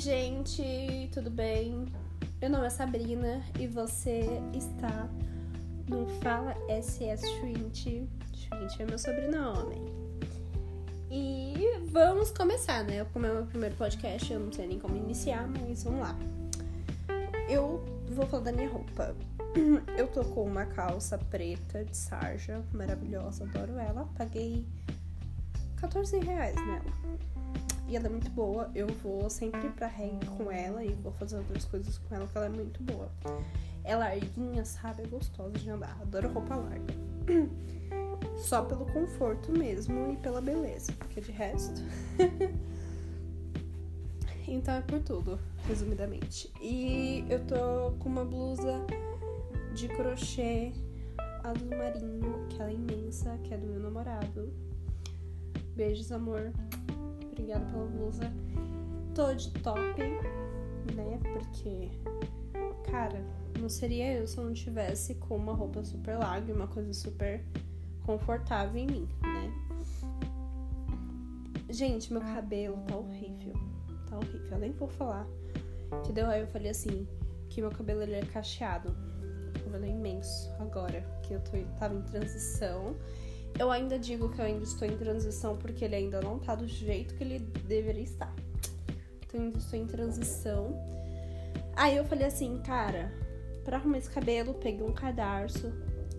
gente, tudo bem? Meu nome é Sabrina e você está no Fala SS Shrint. Shrint é meu sobrenome. E vamos começar, né? Como é o meu primeiro podcast, eu não sei nem como iniciar, mas vamos lá. Eu vou falar da minha roupa. Eu tô com uma calça preta de sarja, maravilhosa, adoro ela. Paguei 14 reais nela. E ela é muito boa. Eu vou sempre pra reggae com ela e vou fazer outras coisas com ela, porque ela é muito boa. É larguinha, sabe? É gostosa de andar. Adoro roupa larga. Só pelo conforto mesmo e pela beleza, porque de resto. então é por tudo, resumidamente. E eu tô com uma blusa de crochê azul marinho, que ela é imensa, que é do meu namorado. Beijos, amor. Obrigada pela blusa. Tô de top, né? Porque, cara, não seria eu se eu não tivesse com uma roupa super larga e uma coisa super confortável em mim, né? Gente, meu cabelo tá horrível. Tá horrível. Eu nem vou falar. Entendeu? Aí eu falei assim, que meu cabelo ele é cacheado. O cabelo é imenso agora, que eu tô, tava em transição. Eu ainda digo que eu ainda estou em transição porque ele ainda não tá do jeito que ele deveria estar. Então ainda estou em transição. Aí eu falei assim, cara, para arrumar esse cabelo, peguei um cadarço.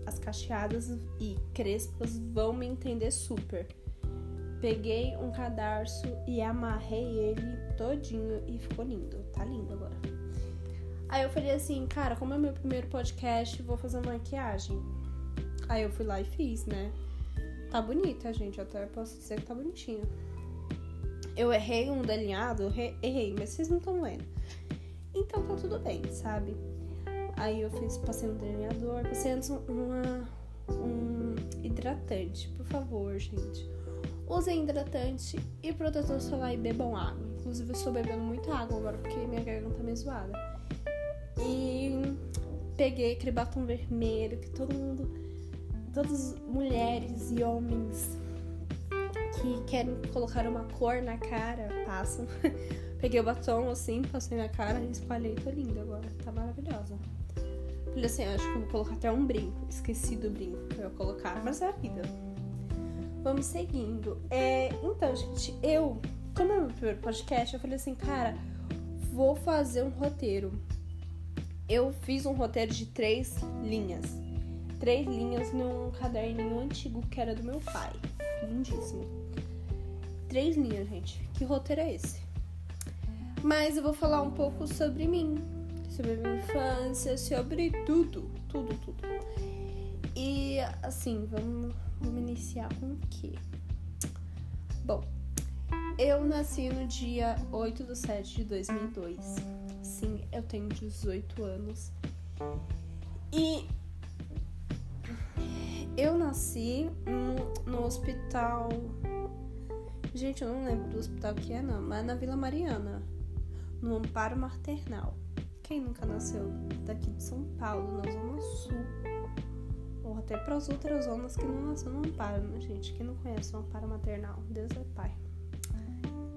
As cacheadas e crespas vão me entender super. Peguei um cadarço e amarrei ele todinho e ficou lindo. Tá lindo agora. Aí eu falei assim, cara, como é meu primeiro podcast, vou fazer maquiagem. Aí eu fui lá e fiz, né? Tá bonita, gente. Até posso dizer que tá bonitinha. Eu errei um delineado, errei, mas vocês não estão vendo. Então tá tudo bem, sabe? Aí eu fiz, passei um delineador, passei antes uma, um hidratante. Por favor, gente. Usem hidratante e protetor solar e bebam água. Inclusive, eu estou bebendo muita água agora porque minha garganta tá meio zoada. E peguei aquele batom vermelho que todo mundo todas mulheres e homens que querem colocar uma cor na cara passam. Peguei o batom assim, passei na cara e espalhei. Tô linda agora, tá maravilhosa. Falei assim, acho que vou colocar até um brinco. Esqueci do brinco que eu ia colocar, mas é a vida. Vamos seguindo. É, então, gente, eu, como é meu primeiro podcast, eu falei assim, cara, vou fazer um roteiro. Eu fiz um roteiro de três linhas três linhas num caderninho antigo que era do meu pai. Lindíssimo. Três linhas, gente. Que roteiro é esse? Mas eu vou falar um pouco sobre mim, sobre a minha infância, sobre tudo, tudo, tudo. E assim, vamos, vamos iniciar com o quê? Bom, eu nasci no dia 8 de 7 de 2002. Sim, eu tenho 18 anos. E eu nasci no, no hospital. Gente, eu não lembro do hospital que é, não, mas é na Vila Mariana, no Amparo Maternal. Quem nunca nasceu daqui de São Paulo, na Zona Sul? Ou até para as outras zonas que não nasceu no Amparo, né, gente? Quem não conhece o Amparo Maternal? Deus é Pai.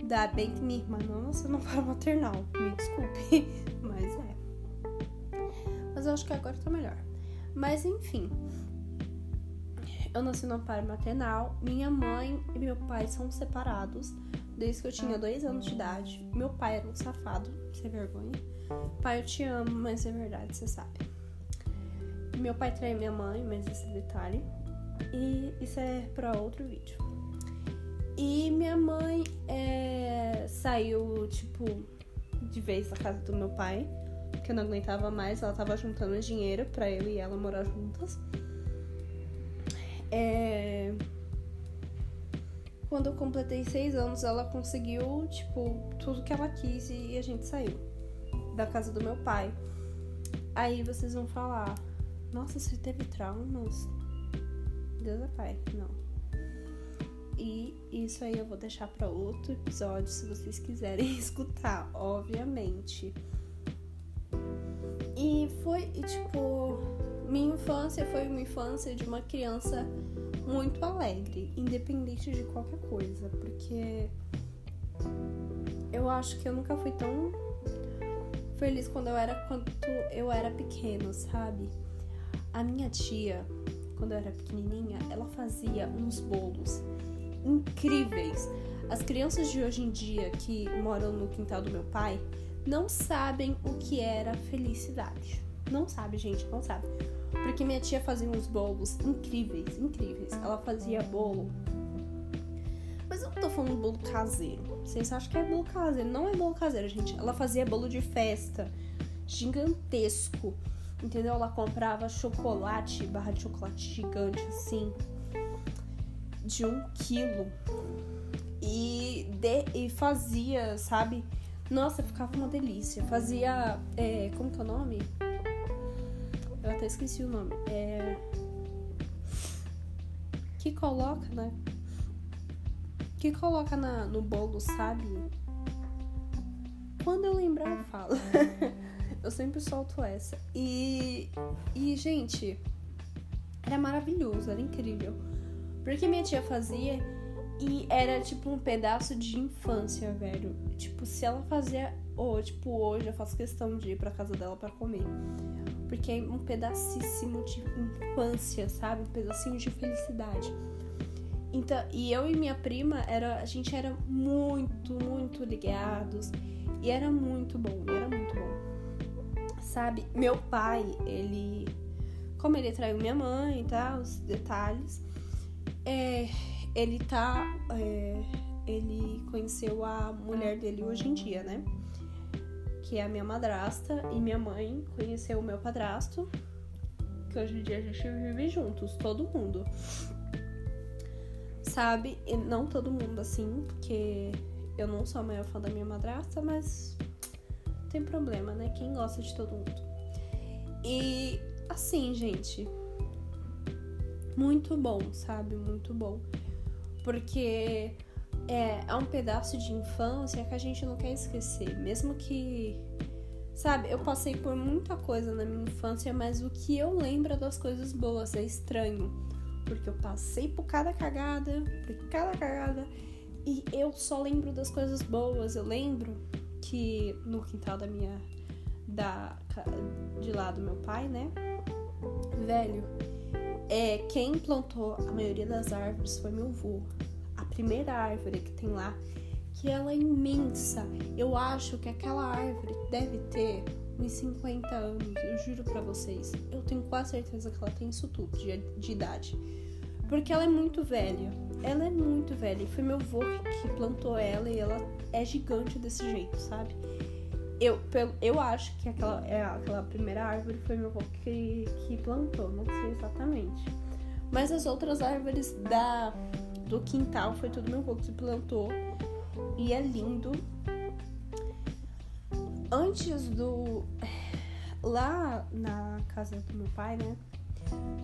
Dá bem que minha irmã não nasceu no Amparo Maternal, me desculpe, mas é. Mas eu acho que agora tá melhor. Mas enfim, eu nasci no amparo maternal. Minha mãe e meu pai são separados desde que eu tinha dois anos de idade. Meu pai era um safado, sem vergonha. Pai, eu te amo, mas é verdade, você sabe. Meu pai traiu minha mãe, mas esse detalhe. E isso é para outro vídeo. E minha mãe é, saiu, tipo, de vez da casa do meu pai, que eu não aguentava mais. Ela tava juntando dinheiro para eu e ela morar juntas. É... Quando eu completei seis anos, ela conseguiu, tipo, tudo que ela quis e a gente saiu da casa do meu pai. Aí vocês vão falar: Nossa, você teve traumas? Deus é pai. Não. E isso aí eu vou deixar para outro episódio se vocês quiserem escutar, obviamente. E foi, tipo, minha infância foi uma infância de uma criança muito alegre, independente de qualquer coisa, porque eu acho que eu nunca fui tão feliz quando eu era quando eu era pequeno, sabe? A minha tia, quando eu era pequenininha, ela fazia uns bolos incríveis. As crianças de hoje em dia que moram no quintal do meu pai não sabem o que era felicidade. Não sabe, gente, não sabe. Porque minha tia fazia uns bolos incríveis, incríveis. Ela fazia bolo. Mas eu não tô falando bolo caseiro. Vocês acham que é bolo caseiro? Não é bolo caseiro, gente. Ela fazia bolo de festa gigantesco. Entendeu? Ela comprava chocolate, barra de chocolate gigante, assim, de um quilo. E, de, e fazia, sabe? Nossa, ficava uma delícia. Fazia. É, como que é o nome? Eu até esqueci o nome. É. Que coloca, né? Que coloca na, no bolo, sabe? Quando eu lembrar, eu falo. eu sempre solto essa. E. E, gente. Era maravilhoso, era incrível. Porque minha tia fazia e era tipo um pedaço de infância, velho. Tipo, se ela fazia. Ou, tipo, hoje eu faço questão de ir pra casa dela para comer. Porque é um pedacíssimo de infância, sabe? Um pedacinho de felicidade. Então, e eu e minha prima, era, a gente era muito, muito ligados. E era muito bom, era muito bom. Sabe? Meu pai, ele. Como ele traiu minha mãe e tá, tal, os detalhes. É, ele tá. É, ele conheceu a mulher dele hoje em dia, né? Que é a minha madrasta. E minha mãe conheceu o meu padrasto. Que hoje em dia a gente vive juntos, todo mundo. Sabe? E não todo mundo assim, porque eu não sou a maior fã da minha madrasta, mas tem problema, né? Quem gosta de todo mundo. E assim, gente. Muito bom, sabe? Muito bom porque é, é um pedaço de infância que a gente não quer esquecer, mesmo que Sabe, eu passei por muita coisa na minha infância, mas o que eu lembro das coisas boas é estranho. Porque eu passei por cada cagada, por cada cagada, e eu só lembro das coisas boas. Eu lembro que no quintal da minha. da de lá do meu pai, né? Velho, é, quem plantou a maioria das árvores foi meu avô. A primeira árvore que tem lá, que ela é imensa. Eu acho que aquela árvore deve ter uns 50 anos, eu juro para vocês. Eu tenho quase certeza que ela tem isso tudo de, de idade. Porque ela é muito velha. Ela é muito velha. E foi meu avô que plantou ela e ela é gigante desse jeito, sabe? Eu, eu acho que aquela, é, aquela primeira árvore foi meu avô que, que plantou, não sei exatamente. Mas as outras árvores da, do quintal foi tudo meu avô que plantou. E é lindo. Antes do. Lá na casa do meu pai, né?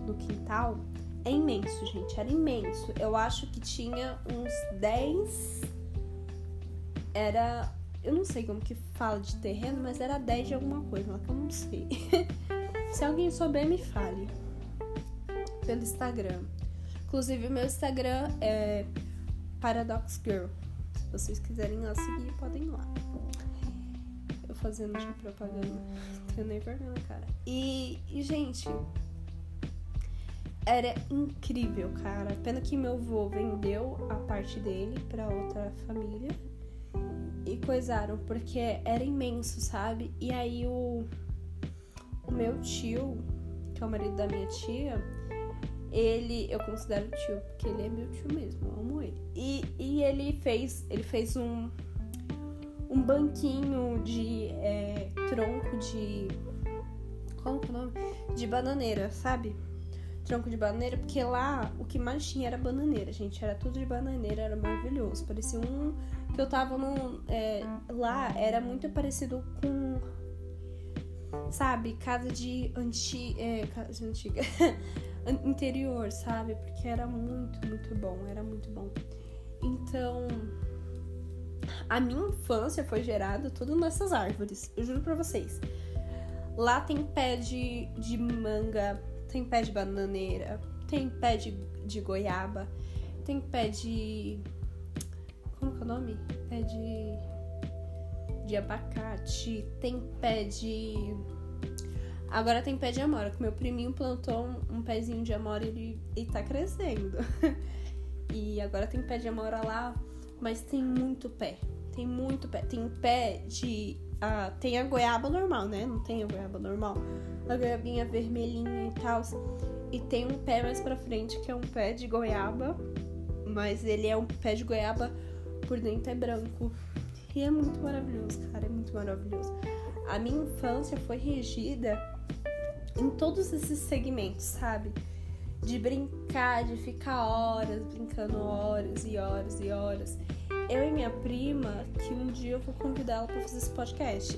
No quintal, é imenso, gente. Era imenso. Eu acho que tinha uns 10. Era eu não sei como que fala de terreno, mas era 10 de alguma coisa, que eu não sei. Se alguém souber, me fale. Pelo Instagram. Inclusive, meu Instagram é Paradox Girl. Se vocês quiserem lá seguir, podem ir lá. Eu fazendo de propaganda. Tenho nem vergonha cara. E, e, gente, era incrível, cara. Pena que meu avô vendeu a parte dele para outra família e coisaram, porque era imenso, sabe? E aí o, o meu tio, que é o marido da minha tia, ele, eu considero tio, porque ele é meu tio mesmo, eu amo ele. E, e ele fez, ele fez um, um banquinho de é, tronco de. Como que é o nome? De bananeira, sabe? Tronco de bananeira, porque lá o que mais tinha era bananeira, gente. Era tudo de bananeira, era maravilhoso. Parecia um que eu tava no, é, lá era muito parecido com sabe casa de anti é, casa antiga interior sabe porque era muito muito bom era muito bom então a minha infância foi gerada tudo nessas árvores eu juro para vocês lá tem pé de, de manga tem pé de bananeira tem pé de, de goiaba tem pé de Como que é o nome? Pé de. De abacate. Tem pé de. Agora tem pé de amora, que meu priminho plantou um, um pezinho de amora e ele, ele tá crescendo. e agora tem pé de amora lá, mas tem muito pé. Tem muito pé. Tem pé de. Ah, tem a goiaba normal, né? Não tem a goiaba normal. A goiabinha vermelhinha e tal. E tem um pé mais pra frente que é um pé de goiaba. Mas ele é um pé de goiaba por dentro é branco. E é muito maravilhoso, cara. É muito maravilhoso. A minha infância foi regida em todos esses segmentos, sabe? De brincar, de ficar horas brincando horas e horas e horas. Eu e minha prima, que um dia eu vou convidar ela pra fazer esse podcast.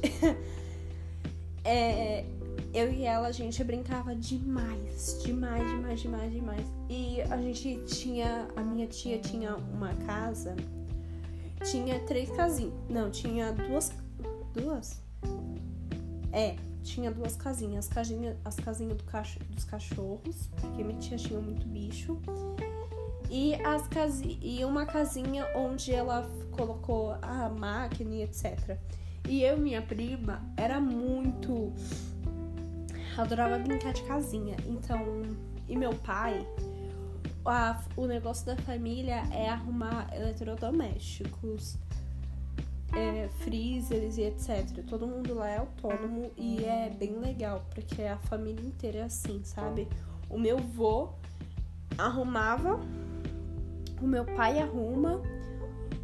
é, eu e ela, a gente brincava demais, demais, demais, demais, demais. E a gente tinha, a minha tia tinha uma casa, tinha três casinhas. Não, tinha duas. Duas? É, tinha duas casinhas. As casinhas, as casinhas do cacho, dos cachorros, porque minha tia tinha muito bicho. E, as e uma casinha onde ela colocou a máquina e etc. E eu e minha prima era muito. Adorava brincar de casinha. Então, e meu pai, a, o negócio da família é arrumar eletrodomésticos é, freezers e etc. Todo mundo lá é autônomo e é bem legal, porque a família inteira é assim, sabe? O meu vô arrumava, o meu pai arruma,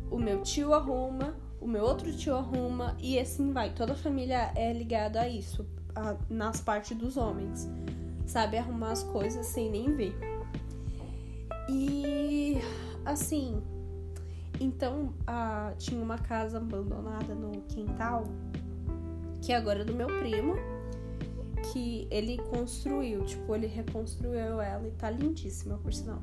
o meu tio arruma, o meu outro tio arruma e assim vai. Toda a família é ligada a isso, a, nas partes dos homens, sabe? Arrumar as coisas sem nem ver. E assim, então, tinha uma casa abandonada no quintal, que agora é do meu primo, que ele construiu, tipo, ele reconstruiu ela e tá lindíssima, por sinal.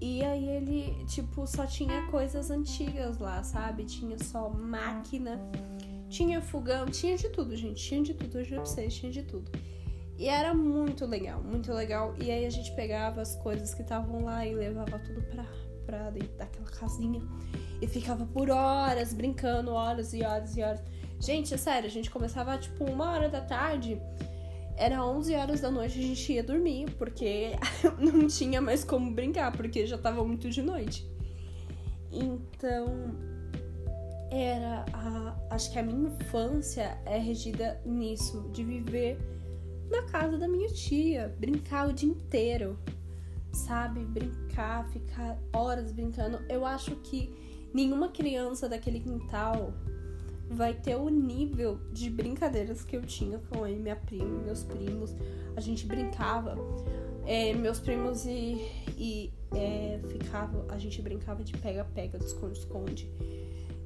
E aí ele, tipo, só tinha coisas antigas lá, sabe? Tinha só máquina, tinha fogão, tinha de tudo, gente. Tinha de tudo, eu juro vocês, tinha de tudo. E era muito legal, muito legal. E aí a gente pegava as coisas que estavam lá e levava tudo pra, pra dentro daquela casinha e ficava por horas brincando, horas e horas e horas. Gente, é sério, a gente começava tipo uma hora da tarde, era 11 horas da noite a gente ia dormir, porque não tinha mais como brincar, porque já tava muito de noite. Então, era a, acho que a minha infância é regida nisso, de viver na casa da minha tia, brincar o dia inteiro, sabe? Brincar, ficar horas brincando. Eu acho que nenhuma criança daquele quintal vai ter o nível de brincadeiras que eu tinha com a minha prima, meus primos. A gente brincava. É, meus primos e, e é, ficava, a gente brincava de pega-pega, de esconde-esconde,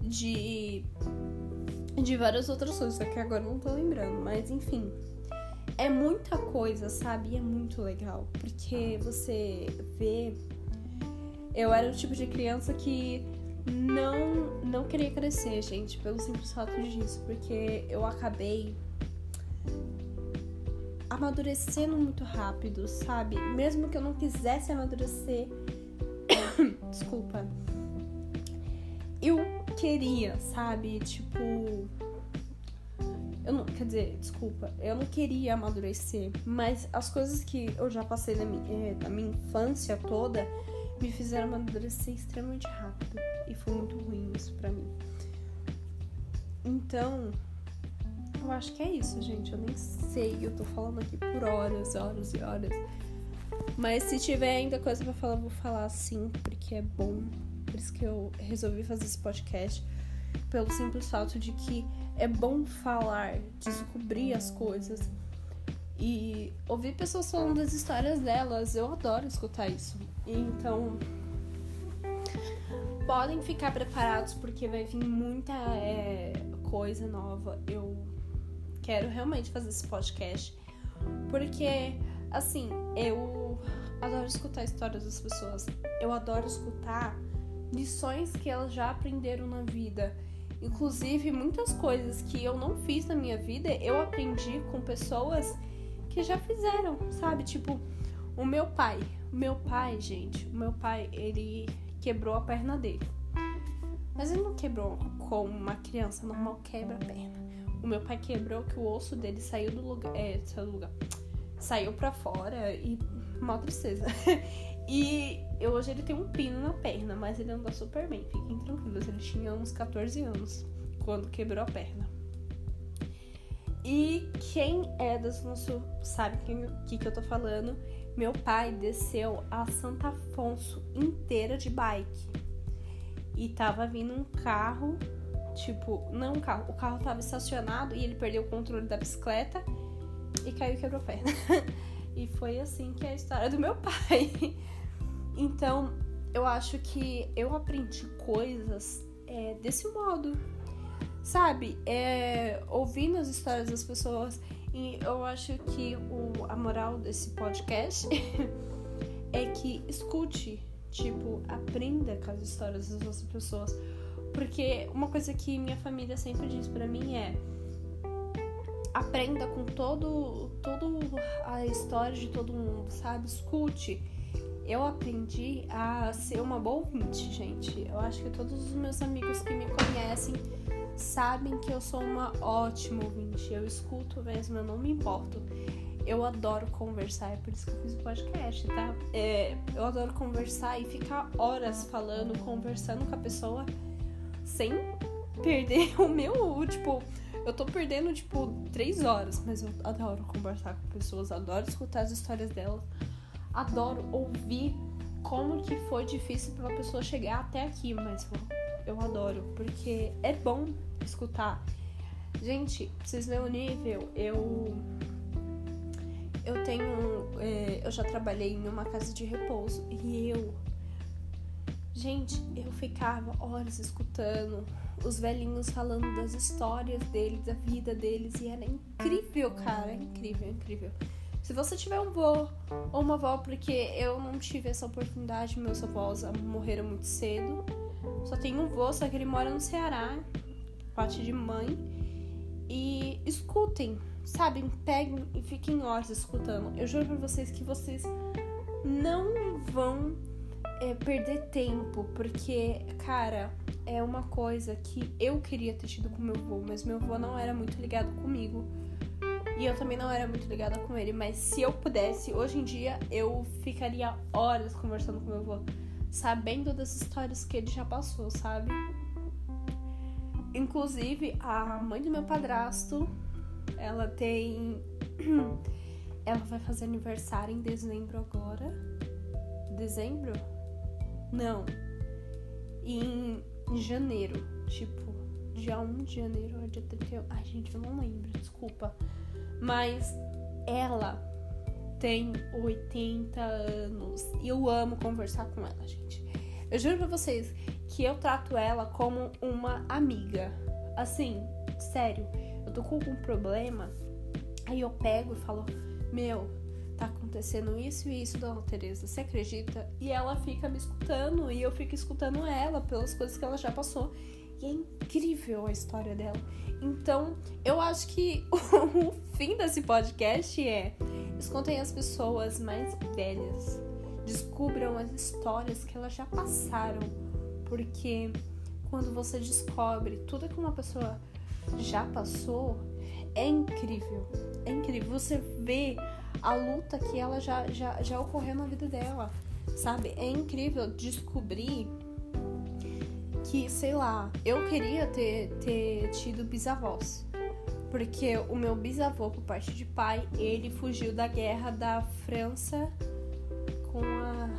de, de várias outras coisas, que agora não tô lembrando, mas enfim é muita coisa, sabe? E é muito legal. Porque você vê. Eu era o tipo de criança que não, não queria crescer, gente, pelo simples fato disso. Porque eu acabei amadurecendo muito rápido, sabe? Mesmo que eu não quisesse amadurecer. Desculpa. Eu queria, sabe? Tipo eu não, quer dizer, desculpa, eu não queria amadurecer, mas as coisas que eu já passei na minha, eh, na minha infância toda me fizeram amadurecer extremamente rápido. E foi muito ruim isso pra mim. Então, eu acho que é isso, gente. Eu nem sei, eu tô falando aqui por horas, horas e horas. Mas se tiver ainda coisa para falar, eu vou falar sim, porque é bom. Por isso que eu resolvi fazer esse podcast. Pelo simples fato de que é bom falar, descobrir as coisas e ouvir pessoas falando das histórias delas. Eu adoro escutar isso. Então, podem ficar preparados porque vai vir muita é, coisa nova. Eu quero realmente fazer esse podcast porque, assim, eu adoro escutar histórias das pessoas. Eu adoro escutar lições que elas já aprenderam na vida Inclusive, muitas coisas que eu não fiz na minha vida, eu aprendi com pessoas que já fizeram, sabe? Tipo, o meu pai. O meu pai, gente, o meu pai, ele quebrou a perna dele. Mas ele não quebrou como uma criança normal quebra a perna. O meu pai quebrou que o osso dele saiu do lugar. É, saiu do lugar. Saiu pra fora e. Mó tristeza. e hoje ele tem um pino na perna, mas ele anda super bem, fiquem tranquilos. Ele tinha uns 14 anos quando quebrou a perna. E quem é do nosso sabe o que, que eu tô falando? Meu pai desceu a Santa Afonso inteira de bike. E tava vindo um carro, tipo, não um carro, o carro tava estacionado e ele perdeu o controle da bicicleta e caiu e quebrou a perna. e foi assim que é a história do meu pai. Então, eu acho que eu aprendi coisas é, desse modo. Sabe? É, ouvindo as histórias das pessoas e eu acho que o, a moral desse podcast é que escute, tipo, aprenda com as histórias das outras pessoas. Porque uma coisa que minha família sempre diz para mim é aprenda com todo, todo a história de todo mundo, sabe? Escute. Eu aprendi a ser uma boa ouvinte, gente. Eu acho que todos os meus amigos que me conhecem sabem que eu sou uma ótima ouvinte. Eu escuto mesmo, eu não me importo. Eu adoro conversar, é por isso que eu fiz o podcast, tá? É, eu adoro conversar e ficar horas falando, conversando com a pessoa sem perder o meu, tipo, eu tô perdendo, tipo, três horas, mas eu adoro conversar com pessoas, adoro escutar as histórias delas, adoro ouvir como que foi difícil pra uma pessoa chegar até aqui, mas eu adoro, porque é bom escutar. Gente, pra vocês verem o nível, eu. Eu tenho. É, eu já trabalhei em uma casa de repouso e eu. Gente, eu ficava horas escutando os velhinhos falando das histórias deles, da vida deles, e era incrível, cara. Incrível, incrível. Se você tiver um vô ou uma avó, porque eu não tive essa oportunidade, meus avós morreram muito cedo. Só tenho um vô, só que ele mora no Ceará, parte de mãe. E escutem, sabe? Peguem e fiquem horas escutando. Eu juro pra vocês que vocês não vão é, perder tempo, porque, cara, é uma coisa que eu queria ter tido com meu avô, mas meu avô não era muito ligado comigo. E eu também não era muito ligada com ele, mas se eu pudesse, hoje em dia eu ficaria horas conversando com meu avô sabendo das histórias que ele já passou, sabe? Inclusive, a mãe do meu padrasto, ela tem. Ela vai fazer aniversário em dezembro agora. Dezembro? Não. Em, janeiro. Tipo, dia 1 de janeiro ou dia 31. Ai, gente, eu não lembro, desculpa. Mas ela tem 80 anos. E eu amo conversar com ela, gente. Eu juro pra vocês que eu trato ela como uma amiga. Assim, sério, eu tô com algum problema, aí eu pego e falo: Meu, tá acontecendo isso e isso, dona Tereza, você acredita? E ela fica me escutando e eu fico escutando ela pelas coisas que ela já passou. E é incrível a história dela. Então, eu acho que o fim desse podcast é escutem as pessoas mais velhas. Descubram as histórias que elas já passaram. Porque quando você descobre tudo que uma pessoa já passou, é incrível. É incrível. Você vê a luta que ela já, já, já ocorreu na vida dela. Sabe? É incrível descobrir que, sei lá, eu queria ter, ter tido bisavós. Porque o meu bisavô, por parte de pai, ele fugiu da guerra da França com a.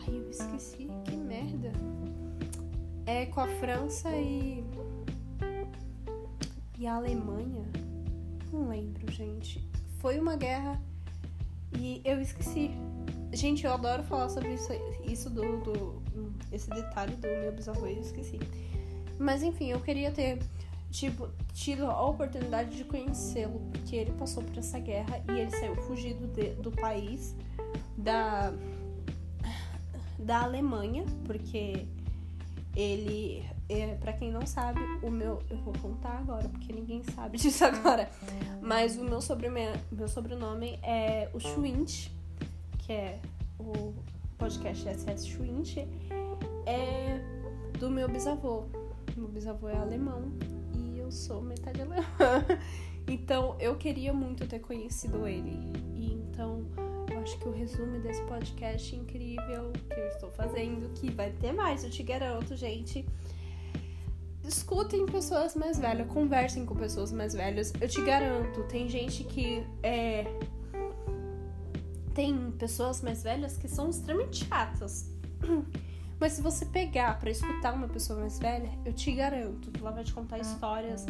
Ai, eu esqueci, que merda. É com a França e. E a Alemanha? Não lembro, gente. Foi uma guerra e eu esqueci. Gente, eu adoro falar sobre isso, isso do, do esse detalhe do meu bisavô, eu esqueci. Mas enfim, eu queria ter tipo, tido a oportunidade de conhecê-lo, porque ele passou por essa guerra e ele saiu fugido de, do país da da Alemanha, porque ele, é, para quem não sabe, o meu, eu vou contar agora, porque ninguém sabe disso agora, mas o meu sobrenome, meu sobrenome é o Schwint, que é o podcast SS Schwint, é do meu bisavô. Meu bisavô é alemão eu sou metade alemã. então eu queria muito ter conhecido ele. E então eu acho que o resumo desse podcast incrível que eu estou fazendo, que vai ter mais, eu te garanto, gente. Escutem pessoas mais velhas, conversem com pessoas mais velhas. Eu te garanto, tem gente que é. Tem pessoas mais velhas que são extremamente chatas. Mas se você pegar para escutar uma pessoa mais velha, eu te garanto que ela vai te contar histórias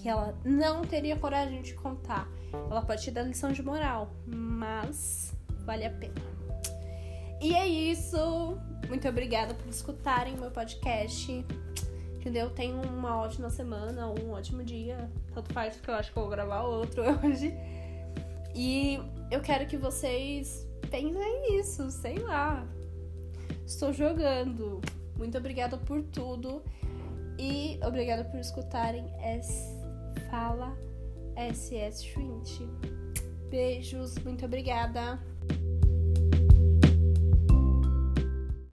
que ela não teria coragem de contar. Ela pode te dar lição de moral, mas vale a pena. E é isso. Muito obrigada por escutarem meu podcast. Entendeu? Tenham uma ótima semana, um ótimo dia. Tanto faz porque eu acho que eu vou gravar outro hoje. E eu quero que vocês pensem nisso, sei lá estou jogando. Muito obrigada por tudo e obrigada por escutarem S Fala SS20. Beijos, muito obrigada.